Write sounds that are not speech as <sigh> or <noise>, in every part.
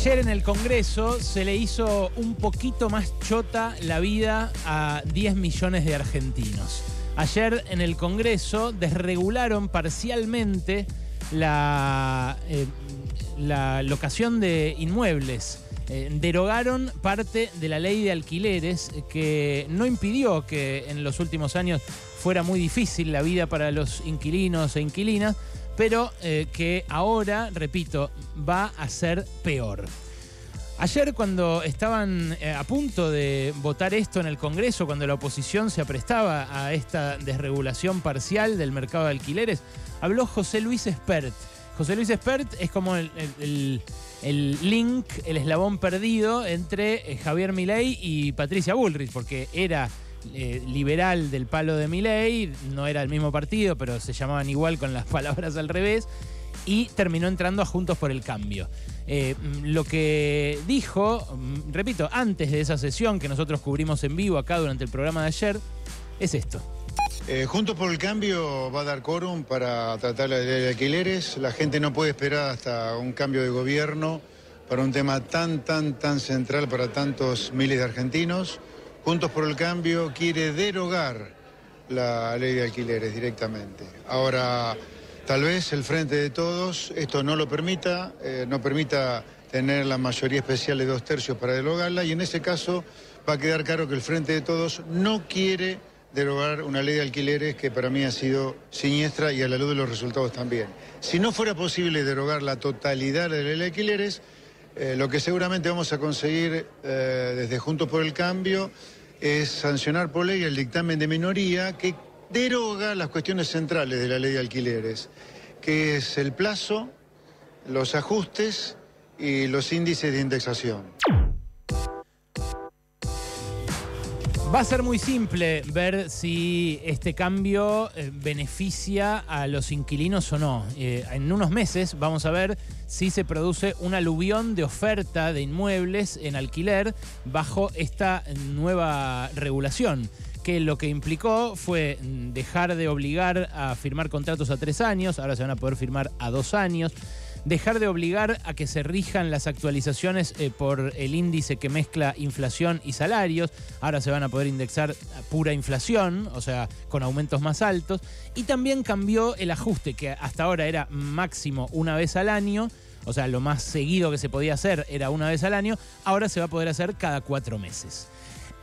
Ayer en el Congreso se le hizo un poquito más chota la vida a 10 millones de argentinos. Ayer en el Congreso desregularon parcialmente la, eh, la locación de inmuebles. Eh, derogaron parte de la ley de alquileres que no impidió que en los últimos años fuera muy difícil la vida para los inquilinos e inquilinas, pero eh, que ahora, repito, va a ser peor. Ayer cuando estaban eh, a punto de votar esto en el Congreso, cuando la oposición se aprestaba a esta desregulación parcial del mercado de alquileres, habló José Luis Espert. José Luis Espert es como el, el- el link, el eslabón perdido entre eh, Javier Milei y Patricia Bullrich, porque era eh, liberal del palo de Milei, no era el mismo partido, pero se llamaban igual con las <laughs> palabras al revés, y terminó entrando a Juntos por el Cambio. Eh, mm, lo que dijo, mm, repito, antes de esa sesión que nosotros cubrimos en vivo acá durante el programa de ayer, es esto. Eh, Juntos por el Cambio va a dar quórum para tratar la ley de alquileres. La gente no puede esperar hasta un cambio de gobierno para un tema tan, tan, tan central para tantos miles de argentinos. Juntos por el Cambio quiere derogar la ley de alquileres directamente. Ahora, tal vez el Frente de Todos esto no lo permita, eh, no permita tener la mayoría especial de dos tercios para derogarla y en ese caso va a quedar claro que el Frente de Todos no quiere derogar una ley de alquileres que para mí ha sido siniestra y a la luz de los resultados también. Si no fuera posible derogar la totalidad de la ley de alquileres, eh, lo que seguramente vamos a conseguir eh, desde Juntos por el Cambio es sancionar por ley el dictamen de minoría que deroga las cuestiones centrales de la ley de alquileres, que es el plazo, los ajustes y los índices de indexación. Va a ser muy simple ver si este cambio eh, beneficia a los inquilinos o no. Eh, en unos meses vamos a ver si se produce un aluvión de oferta de inmuebles en alquiler bajo esta nueva regulación que lo que implicó fue dejar de obligar a firmar contratos a tres años, ahora se van a poder firmar a dos años, dejar de obligar a que se rijan las actualizaciones eh, por el índice que mezcla inflación y salarios. Ahora se van a poder indexar pura inflación, o sea, con aumentos más altos. Y también cambió el ajuste, que hasta ahora era máximo una vez al año. O sea, lo más seguido que se podía hacer era una vez al año. Ahora se va a poder hacer cada cuatro meses.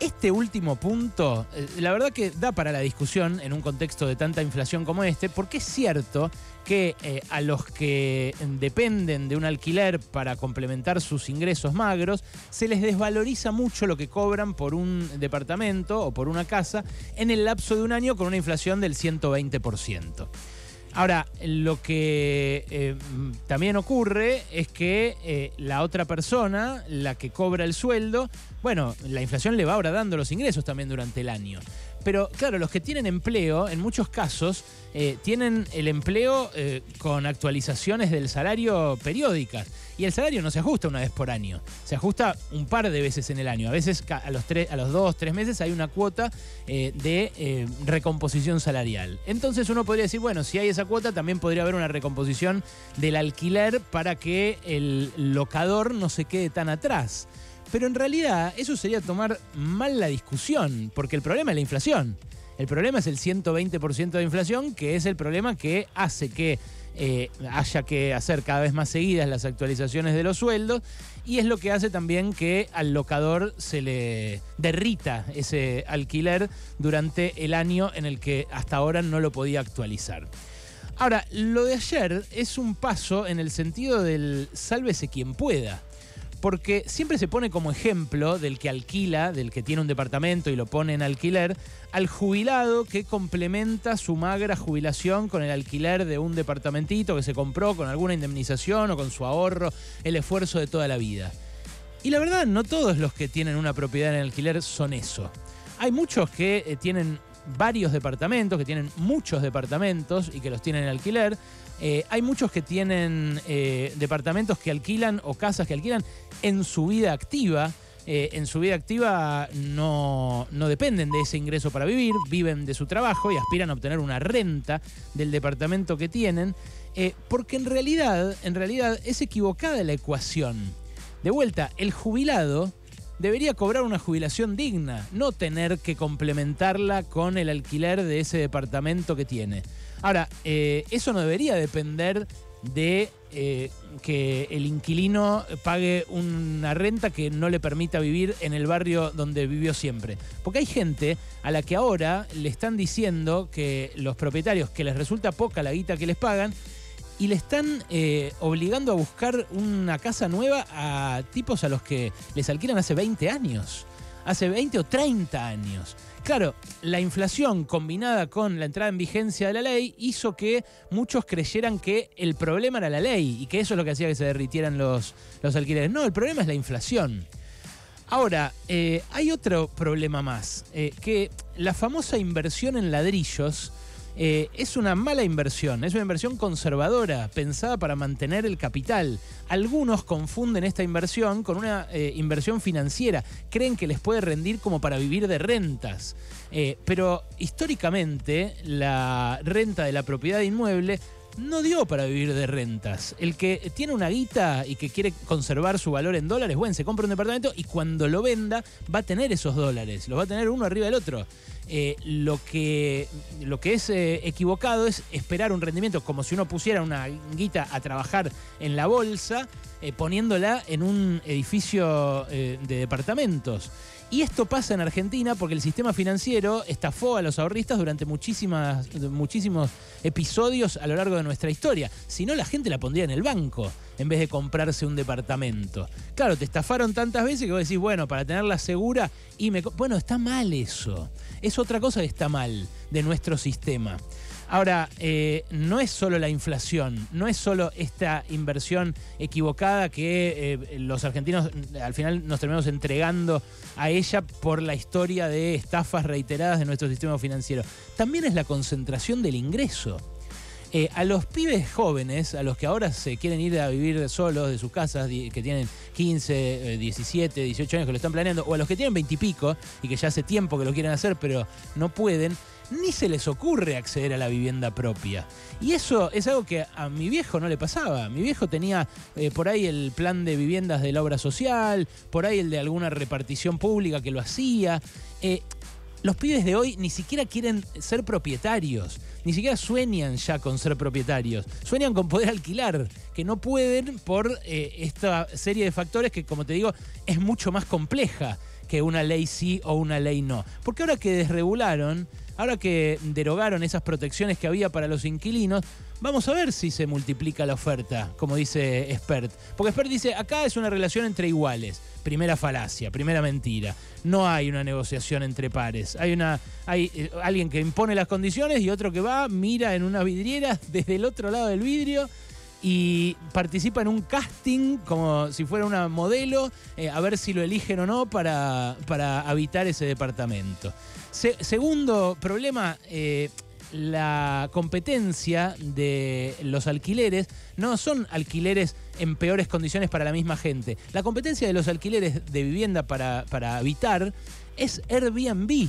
Este último punto, eh, la verdad que da para la discusión en un contexto de tanta inflación como este, porque es cierto que eh, a los que dependen de un alquiler para complementar sus ingresos magros, se les desvaloriza mucho lo que cobran por un departamento o por una casa en el lapso de un año con una inflación del 120%. Ahora, lo que eh, también ocurre es que eh, la otra persona, la que cobra el sueldo, bueno, la inflación le va ahora dando los ingresos también durante el año. Pero claro, los que tienen empleo, en muchos casos, eh, tienen el empleo eh, con actualizaciones del salario periódicas. Y el salario no se ajusta una vez por año, se ajusta un par de veces en el año. A veces a los, tres, a los dos, tres meses hay una cuota eh, de recomposición salarial. Entonces uno podría decir, bueno, si hay esa cuota, también podría haber una recomposición del alquiler para que el locador no se quede tan atrás. Pero en realidad eso sería tomar mal la discusión, porque el problema es la inflación. El problema es el 120% de inflación, que es el problema que hace que eh, haya que hacer cada vez más seguidas las actualizaciones de los sueldos y es lo que hace también que al locador se le derrita ese alquiler durante el año en el que hasta ahora no lo podía actualizar. Ahora, lo de ayer es un paso en el sentido del sálvese quien pueda porque siempre se pone como ejemplo del que alquila, del que tiene un departamento y lo pone en alquiler, al jubilado que complementa su magra jubilación con el alquiler de un departamentito que se compró con alguna indemnización o con su ahorro, el esfuerzo de toda la vida. Y la verdad, no todos los que tienen una propiedad en alquiler son eso. Hay muchos que eh, tienen varios departamentos, que tienen muchos departamentos y que los tienen en alquiler. Eh, hay muchos que tienen eh, departamentos que alquilan o casas que alquilan en su vida activa. Eh, en su vida activa no, no dependen de ese ingreso para vivir, viven de su trabajo y aspiran a obtener una renta del departamento que tienen, porque en realidad, en realidad es equivocada la ecuación. De vuelta, el jubilado debería cobrar una jubilación digna, no tener que complementarla con el alquiler de ese departamento que tiene. Ahora, eh, eso no debería depender de eh, que el inquilino pague una renta que no le permita vivir en el barrio donde vivió siempre. Porque hay gente a la que ahora le están diciendo que los propietarios, que les resulta poca la guita que les pagan, y le están eh, obligando a buscar una casa nueva a tipos a los que les alquilan hace 20 años, hace 20 o 30 años. Claro, la inflación combinada con la entrada en vigencia de la ley hizo que muchos creyeran que el problema era la ley y que eso es lo que hacía que se derritieran los, los alquileres. No, el problema es la inflación. Ahora, eh, hay otro problema más, eh, que la famosa inversión en ladrillos eh, es una mala inversión, es una inversión conservadora, pensada para mantener el capital. Algunos confunden esta inversión con una eh, inversión financiera, creen que les puede rendir como para vivir de rentas. Eh, pero históricamente la renta de la propiedad inmueble no dio para vivir de rentas. El que tiene una guita y que quiere conservar su valor en dólares, bueno, se compra un departamento y cuando lo venda va a tener esos dólares, los va a tener uno arriba del otro. Eh, lo, que, lo que es eh, equivocado es esperar un rendimiento como si uno pusiera una guita a trabajar en la bolsa, eh, poniéndola en un edificio de departamentos. Y esto pasa en Argentina porque el sistema financiero estafó a los ahorristas durante muchísimas, muchísimos episodios a lo largo de nuestra historia. Si no, la gente la pondría en el banco en vez de comprarse un departamento. Claro, te estafaron tantas veces que vos decís, bueno, para tenerla segura y me... Bueno, está mal eso. Es otra cosa que está mal de nuestro sistema. Ahora, eh, no es solo la inflación, no es solo esta inversión equivocada que eh, los argentinos al final nos terminamos entregando a ella por la historia de estafas reiteradas de nuestro sistema financiero. También es la concentración del ingreso. Eh, a los pibes jóvenes, a los que ahora se quieren ir a vivir solos de sus casas, que tienen 15, 17, 18 años que lo están planeando, o a los que tienen 20 y pico y que ya hace tiempo que lo quieren hacer pero no pueden, ni se les ocurre acceder a la vivienda propia. Y eso es algo que a mi viejo no le pasaba. Mi viejo tenía eh, por ahí el plan de viviendas de la obra social, por ahí el de alguna repartición pública que lo hacía. Eh, los pibes de hoy ni siquiera quieren ser propietarios, ni siquiera sueñan ya con ser propietarios, sueñan con poder alquilar, que no pueden por eh, esta serie de factores que, como te digo, es mucho más compleja que una ley sí o una ley no. Porque ahora que desregularon, ahora que derogaron esas protecciones que había para los inquilinos, vamos a ver si se multiplica la oferta, como dice Expert. Porque Expert dice, acá es una relación entre iguales. Primera falacia, primera mentira. No hay una negociación entre pares. Hay, una, hay eh, alguien que impone las condiciones y otro que va, mira en una vidriera <laughs> desde el otro lado del vidrio y participa en un casting como si fuera una modelo, eh, a ver si lo eligen o no para, para habitar ese departamento. segundo problema, eh, la competencia de los alquileres no son alquileres en peores condiciones para la misma gente. La competencia de los alquileres de vivienda para, para habitar es Airbnb.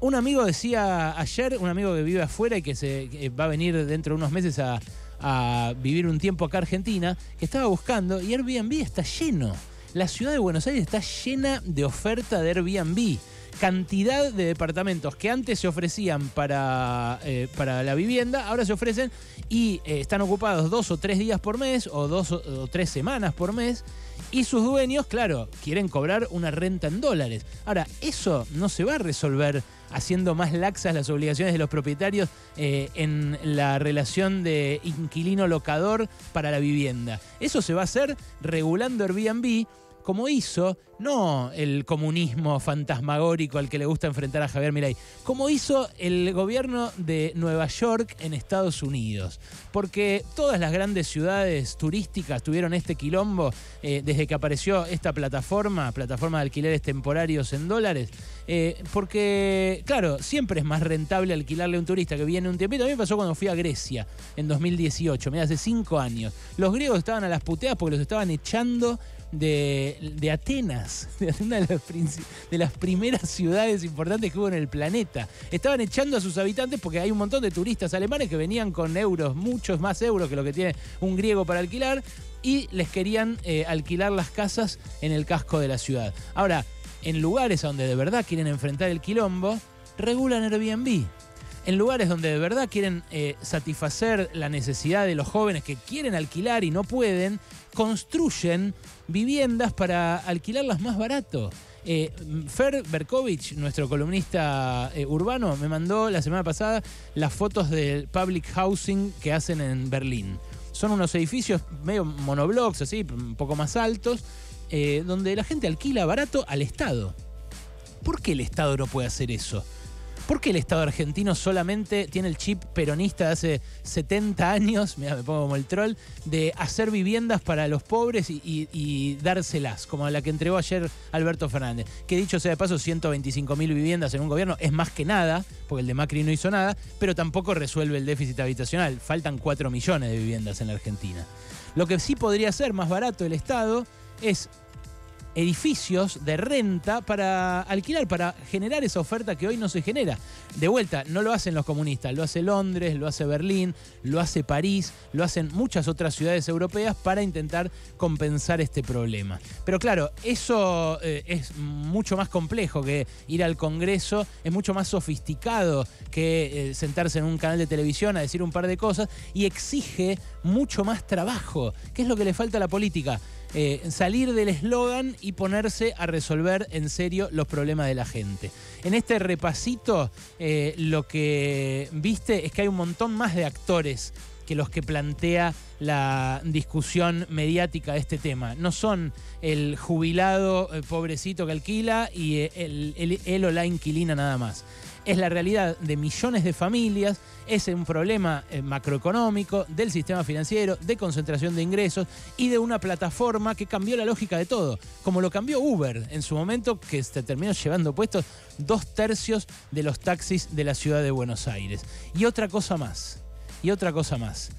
Un amigo decía ayer, un amigo que vive afuera y que se va a venir dentro de unos meses a, a vivir un tiempo acá Argentina, que estaba buscando y Airbnb está lleno. La ciudad de Buenos Aires está llena de oferta de Airbnb cantidad de departamentos que antes se ofrecían para, eh, para la vivienda, ahora se ofrecen y eh, están ocupados dos o tres días por mes o dos o, tres semanas por mes. Y sus dueños, claro, quieren cobrar una renta en dólares. Ahora, eso no se va a resolver haciendo más laxas las obligaciones de los propietarios eh, en la relación de inquilino-locador para la vivienda. Eso se va a hacer regulando Airbnb como hizo no el comunismo fantasmagórico al que le gusta enfrentar a Javier Milei, como hizo el gobierno de Nueva York en Estados Unidos. Porque todas las grandes ciudades turísticas tuvieron este quilombo eh, desde que apareció esta plataforma, plataforma de alquileres temporarios en dólares. Eh, porque, claro, siempre es más rentable alquilarle a un turista que viene un tiempito. A mí pasó cuando fui a Grecia en 2018, mira, hace cinco años. Los griegos estaban a las puteadas porque los estaban echando de, Atenas, <laughs> de una de las, de las, primeras ciudades importantes que hubo en el planeta. Estaban echando a sus habitantes porque hay un montón de turistas alemanes que venían con euros, muchos más euros que lo que tiene un griego para alquilar, y les querían eh, alquilar las casas en el casco de la ciudad. Ahora, en lugares donde de verdad quieren enfrentar el quilombo, regulan Airbnb en lugares donde de verdad quieren eh, satisfacer la necesidad de los jóvenes que quieren alquilar y no pueden, construyen viviendas para alquilarlas más barato. Eh, Fer Berkovich, nuestro columnista eh, urbano, me mandó la semana pasada las fotos del public housing que hacen en Berlín. Son unos edificios medio monoblocks, así, un poco más altos, donde la gente alquila barato al Estado. ¿Por qué el Estado no puede hacer eso? ¿Por qué el Estado argentino solamente tiene el chip peronista de hace 70 años, me pongo como el troll, de hacer viviendas para los pobres y, dárselas, como la que entregó ayer Alberto Fernández? Que dicho sea de paso, 125 mil viviendas en un gobierno es más que nada, porque el de Macri no hizo nada, pero tampoco resuelve el déficit habitacional. Faltan 4 millones de viviendas en la Argentina. Lo que sí podría ser más barato el Estado es edificios de renta para alquilar, para generar esa oferta que hoy no se genera. De vuelta, no lo hacen los comunistas, lo hace Londres, lo hace Berlín, lo hace París, lo hacen muchas otras ciudades europeas para intentar compensar este problema. Pero claro, eso eh, es mucho más complejo que ir al Congreso, es mucho más sofisticado que eh, sentarse en un canal de televisión a decir un par de cosas y exige mucho más trabajo, que es lo que le falta a la política. Eh, salir del eslogan y ponerse a resolver en serio los problemas de la gente. En este repasito, eh, lo que viste es que hay un montón más de actores que los que plantea la discusión mediática de este tema. No son el jubilado eh, pobrecito que alquila y el, o la inquilina nada más es la realidad de millones de familias, es un problema eh, macroeconómico, del sistema financiero, de concentración de ingresos y de una plataforma que cambió la lógica de todo, como lo cambió Uber en su momento, que se terminó llevando puestos dos tercios de los taxis de la ciudad de Buenos Aires. Y otra cosa más, y otra cosa más.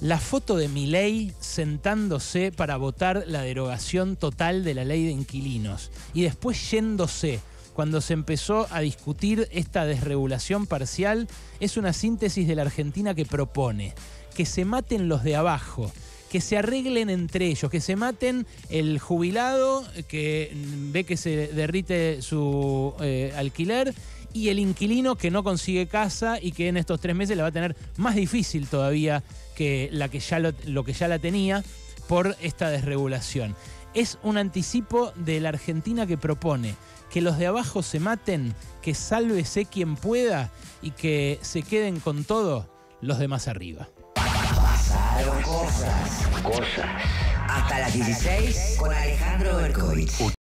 La foto de Milei sentándose para votar la derogación total de la ley de inquilinos y después yéndose cuando se empezó a discutir esta desregulación parcial, es una síntesis de la Argentina que propone que se maten los de abajo, que se arreglen entre ellos, que se maten el jubilado que ve que se derrite su eh, alquiler y el inquilino que no consigue casa y que en estos tres meses la va a tener más difícil todavía que, la que ya lo que ya la tenía por esta desregulación. Es un anticipo de la Argentina que propone que los de abajo se maten, que sálvese quien pueda y que se queden con todo los demás arriba. Pasaron cosas. Cosas. Hasta las 16 con Alejandro Berkovich.